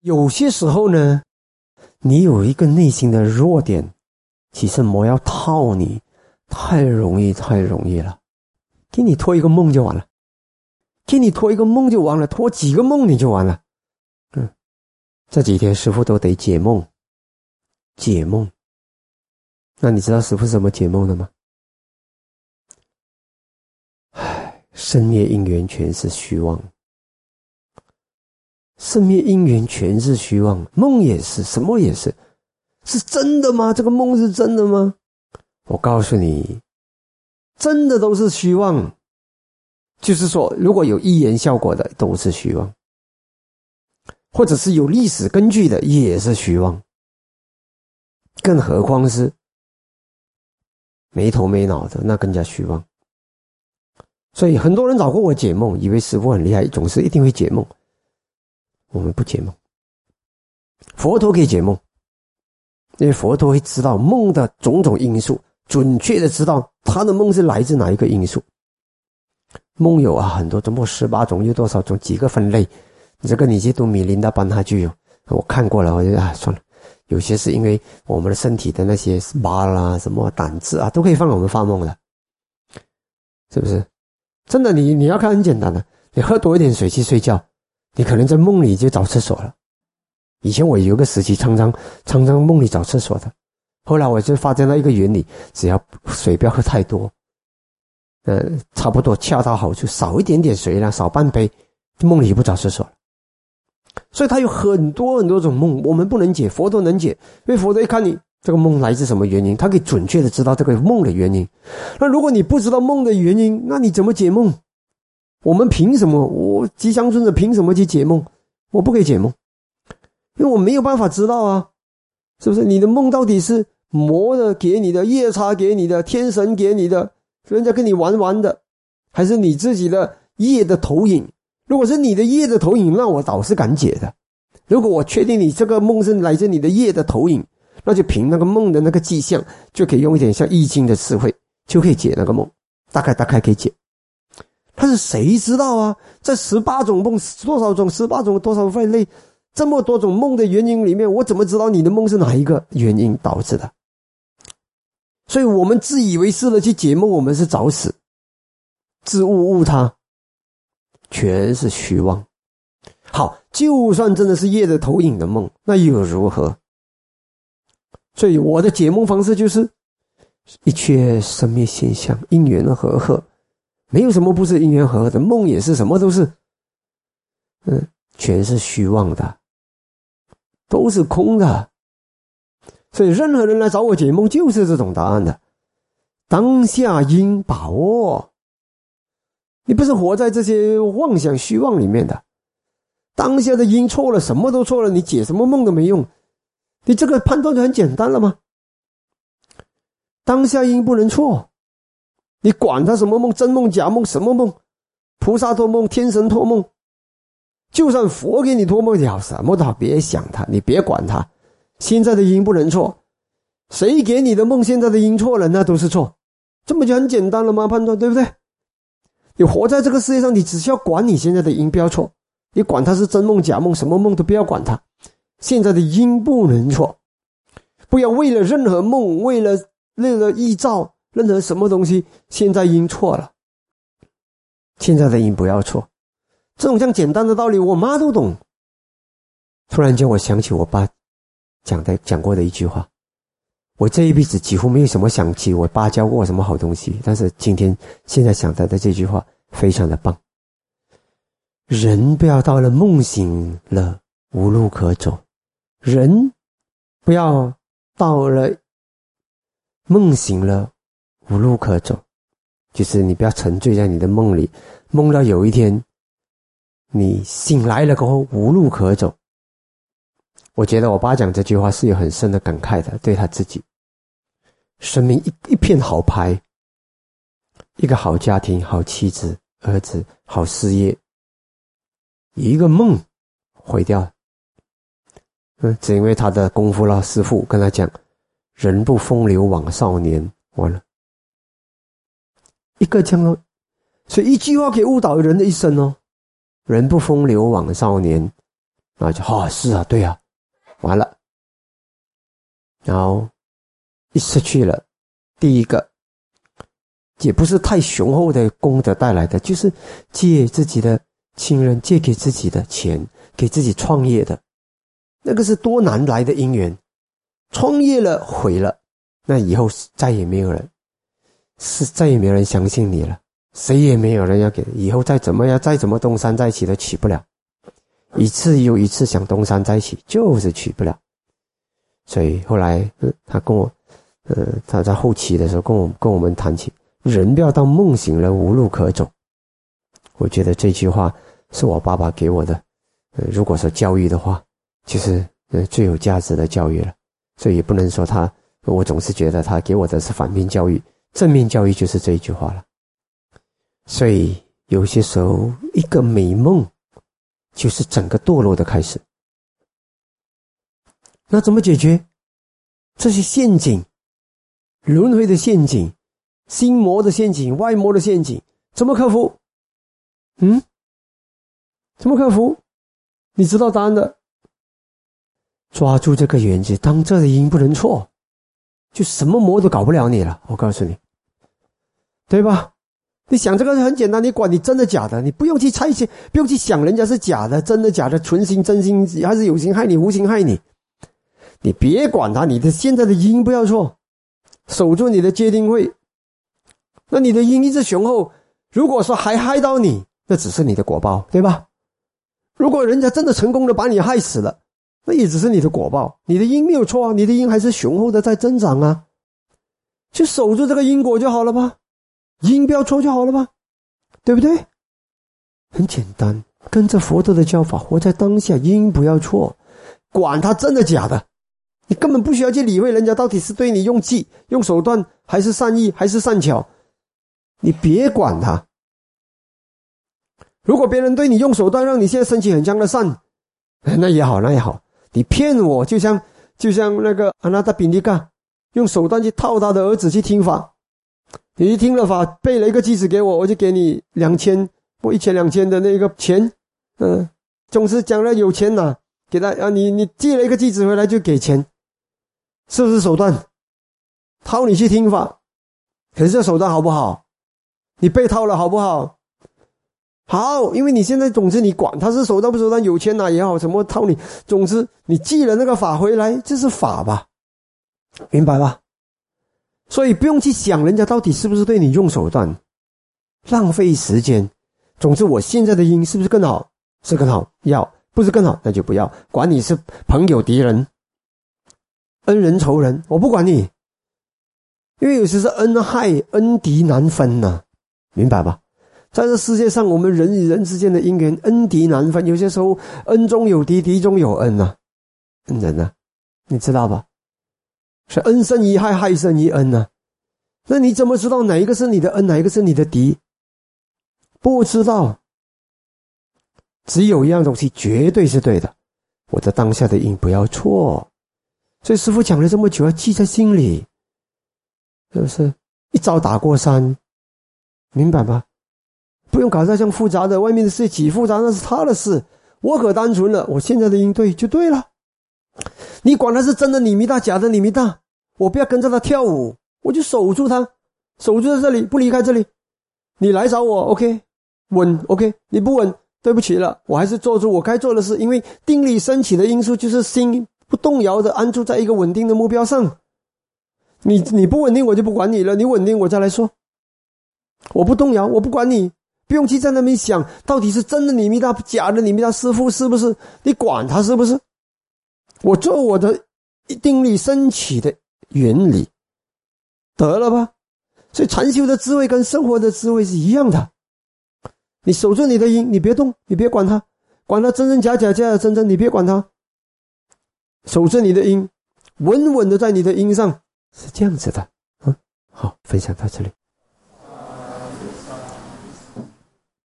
有些时候呢，你有一个内心的弱点，其实魔要套你，太容易，太容易了。给你托一个梦就完了，给你托一个梦就完了，托几个梦你就完了。嗯，这几天师傅都得解梦，解梦。那你知道师傅怎么解梦的吗？唉，生灭因缘全是虚妄，生灭因缘全是虚妄，梦也是，什么也是，是真的吗？这个梦是真的吗？我告诉你。真的都是虚妄，就是说，如果有预言效果的都是虚妄，或者是有历史根据的也是虚妄，更何况是没头没脑的，那更加虚妄。所以很多人找过我解梦，以为师傅很厉害，总是一定会解梦。我们不解梦，佛陀可以解梦，因为佛陀会知道梦的种种因素。准确的知道他的梦是来自哪一个因素。梦有啊很多种，梦十八种有多少种？几个分类？这个你去读米林达班他就有，我看过了，我就啊算了。有些是因为我们的身体的那些疤啦、什么胆汁啊，都可以放我们发梦的，是不是？真的，你你要看很简单的，你喝多一点水去睡觉，你可能在梦里就找厕所了。以前我有个时期，常常常常梦里找厕所的。后来我就发现了一个原理，只要水不要喝太多，呃，差不多恰到好处，少一点点水呢，少半杯，梦里不找厕所了。所以他有很多很多种梦，我们不能解，佛陀能解，因为佛陀一看你这个梦来自什么原因，他可以准确的知道这个梦的原因。那如果你不知道梦的原因，那你怎么解梦？我们凭什么？我吉祥尊者凭什么去解梦？我不可以解梦，因为我没有办法知道啊。是不是你的梦到底是魔的给你的，夜叉给你的，天神给你的，人家跟你玩玩的，还是你自己的业的投影？如果是你的业的投影，那我倒是敢解的。如果我确定你这个梦是来自你的业的投影，那就凭那个梦的那个迹象，就可以用一点像易经的智慧，就可以解那个梦，大概大概可以解。但是谁知道啊？这十八种梦，多少种？十八种多少分类？这么多种梦的原因里面，我怎么知道你的梦是哪一个原因导致的？所以我们自以为是的去解梦，我们是找死，自误误他，全是虚妄。好，就算真的是夜的投影的梦，那又如何？所以我的解梦方式就是：一切生灭现象，因缘和合，没有什么不是因缘和合的。梦也是，什么都是，嗯，全是虚妄的。都是空的，所以任何人来找我解梦，就是这种答案的。当下应把握，你不是活在这些妄想虚妄里面的。当下的因错了，什么都错了，你解什么梦都没用。你这个判断就很简单了吗？当下因不能错，你管他什么梦，真梦假梦，什么梦，菩萨托梦，天神托梦。就算佛给你托梦也好，什么都好，别想他，你别管他。现在的因不能错，谁给你的梦，现在的因错了，那都是错。这不就很简单了吗？判断对不对？你活在这个世界上，你只需要管你现在的因不要错，你管他是真梦假梦，什么梦都不要管他。现在的因不能错，不要为了任何梦，为了为了臆造任何什么东西，现在因错了，现在的因不要错。这种像简单的道理，我妈都懂。突然间，我想起我爸讲的讲过的一句话。我这一辈子几乎没有什么想起我爸教过我什么好东西，但是今天现在想到的这句话非常的棒。人不要到了梦醒了无路可走，人不要到了梦醒了无路可走，就是你不要沉醉在你的梦里，梦到有一天。你醒来了过后无路可走，我觉得我爸讲这句话是有很深的感慨的，对他自己，生命一一片好牌，一个好家庭、好妻子、儿子、好事业，一个梦毁掉，嗯，只因为他的功夫老，师傅跟他讲，人不风流枉少年，完了，一个这样哦，所以一句话可以误导人的一生哦。人不风流枉少年，然后就哦，是啊，对啊，完了，然后一失去了第一个，也不是太雄厚的功德带来的，就是借自己的亲人借给自己的钱，给自己创业的，那个是多难来的姻缘，创业了毁了，那以后再也没有人，是再也没有人相信你了，谁也没有人要给，以后再怎么样，再怎么东山再起都起不了。一次又一次想东山再起，就是起不了。所以后来，他跟我，呃，他在后期的时候跟我跟我们谈起，人不要当梦醒了无路可走。我觉得这句话是我爸爸给我的，呃，如果说教育的话，就是呃最有价值的教育了。所以也不能说他，我总是觉得他给我的是反面教育，正面教育就是这一句话了。所以有些时候，一个美梦。就是整个堕落的开始。那怎么解决这些陷阱、轮回的陷阱、心魔的陷阱、外魔的陷阱？怎么克服？嗯？怎么克服？你知道答案的。抓住这个原则，当这的因不能错，就什么魔都搞不了你了。我告诉你，对吧？你想这个很简单，你管你真的假的，你不用去猜测，不用去想人家是假的、真的假的，存心真心还是有心害你、无心害你，你别管他，你的现在的因不要错，守住你的界定位。那你的因一直雄厚，如果说还害到你，那只是你的果报，对吧？如果人家真的成功的把你害死了，那也只是你的果报，你的因没有错啊，你的因还是雄厚的在增长啊，去守住这个因果就好了吧。因不要错就好了吧，对不对？很简单，跟着佛陀的教法，活在当下，因不要错，管他真的假的，你根本不需要去理会人家到底是对你用计、用手段，还是善意，还是善巧，你别管他。如果别人对你用手段，让你现在升起很强的善，那也好，那也好。你骗我，就像就像那个阿那达比尼嘎，用手段去套他的儿子去听法。你听了法背了一个句子给我，我就给你两千或一千两千的那个钱，嗯，总是讲了有钱呐，给他啊，你你寄了一个句子回来就给钱，是不是手段？套你去听法，可是这手段好不好？你被套了好不好？好，因为你现在总之你管他是手段不手段，有钱拿也好，什么套你，总之你寄了那个法回来，这是法吧？明白吧？所以不用去想人家到底是不是对你用手段，浪费时间。总之，我现在的因是不是更好？是更好，要不是更好，那就不要。管你是朋友、敌人、恩人、仇人，我不管你。因为有时是恩害、恩敌难分呐，明白吧？在这世界上，我们人与人之间的因缘，恩敌难分。有些时候，恩中有敌，敌中有恩呐，恩人呐，你知道吧？是恩生一害，害生一恩呐？那你怎么知道哪一个是你的恩，哪一个是你的敌？不知道。只有一样东西绝对是对的，我的当下的因不要错。所以师傅讲了这么久，要记在心里，是不是？一招打过山，明白吗？不用搞得这样复杂的，外面的事几复杂那是他的事，我可单纯了。我现在的应对就对了。你管他是真的你弥大，假的你弥大，我不要跟着他跳舞，我就守住他，守住在这里，不离开这里。你来找我，OK，稳，OK，你不稳，对不起了，我还是做出我该做的事。因为定力升起的因素就是心不动摇的安住在一个稳定的目标上。你你不稳定，我就不管你了。你稳定，我再来说。我不动摇，我不管你，不用去在那边想到底是真的你弥大，假的你弥大，师傅是不是？你管他是不是？我做我的定力升起的原理，得了吧？所以禅修的智慧跟生活的智慧是一样的。你守住你的因，你别动，你别管它，管它真真假假，假假真真，你别管它。守着你的因，稳稳的在你的因上，是这样子的。嗯，好，分享到这里。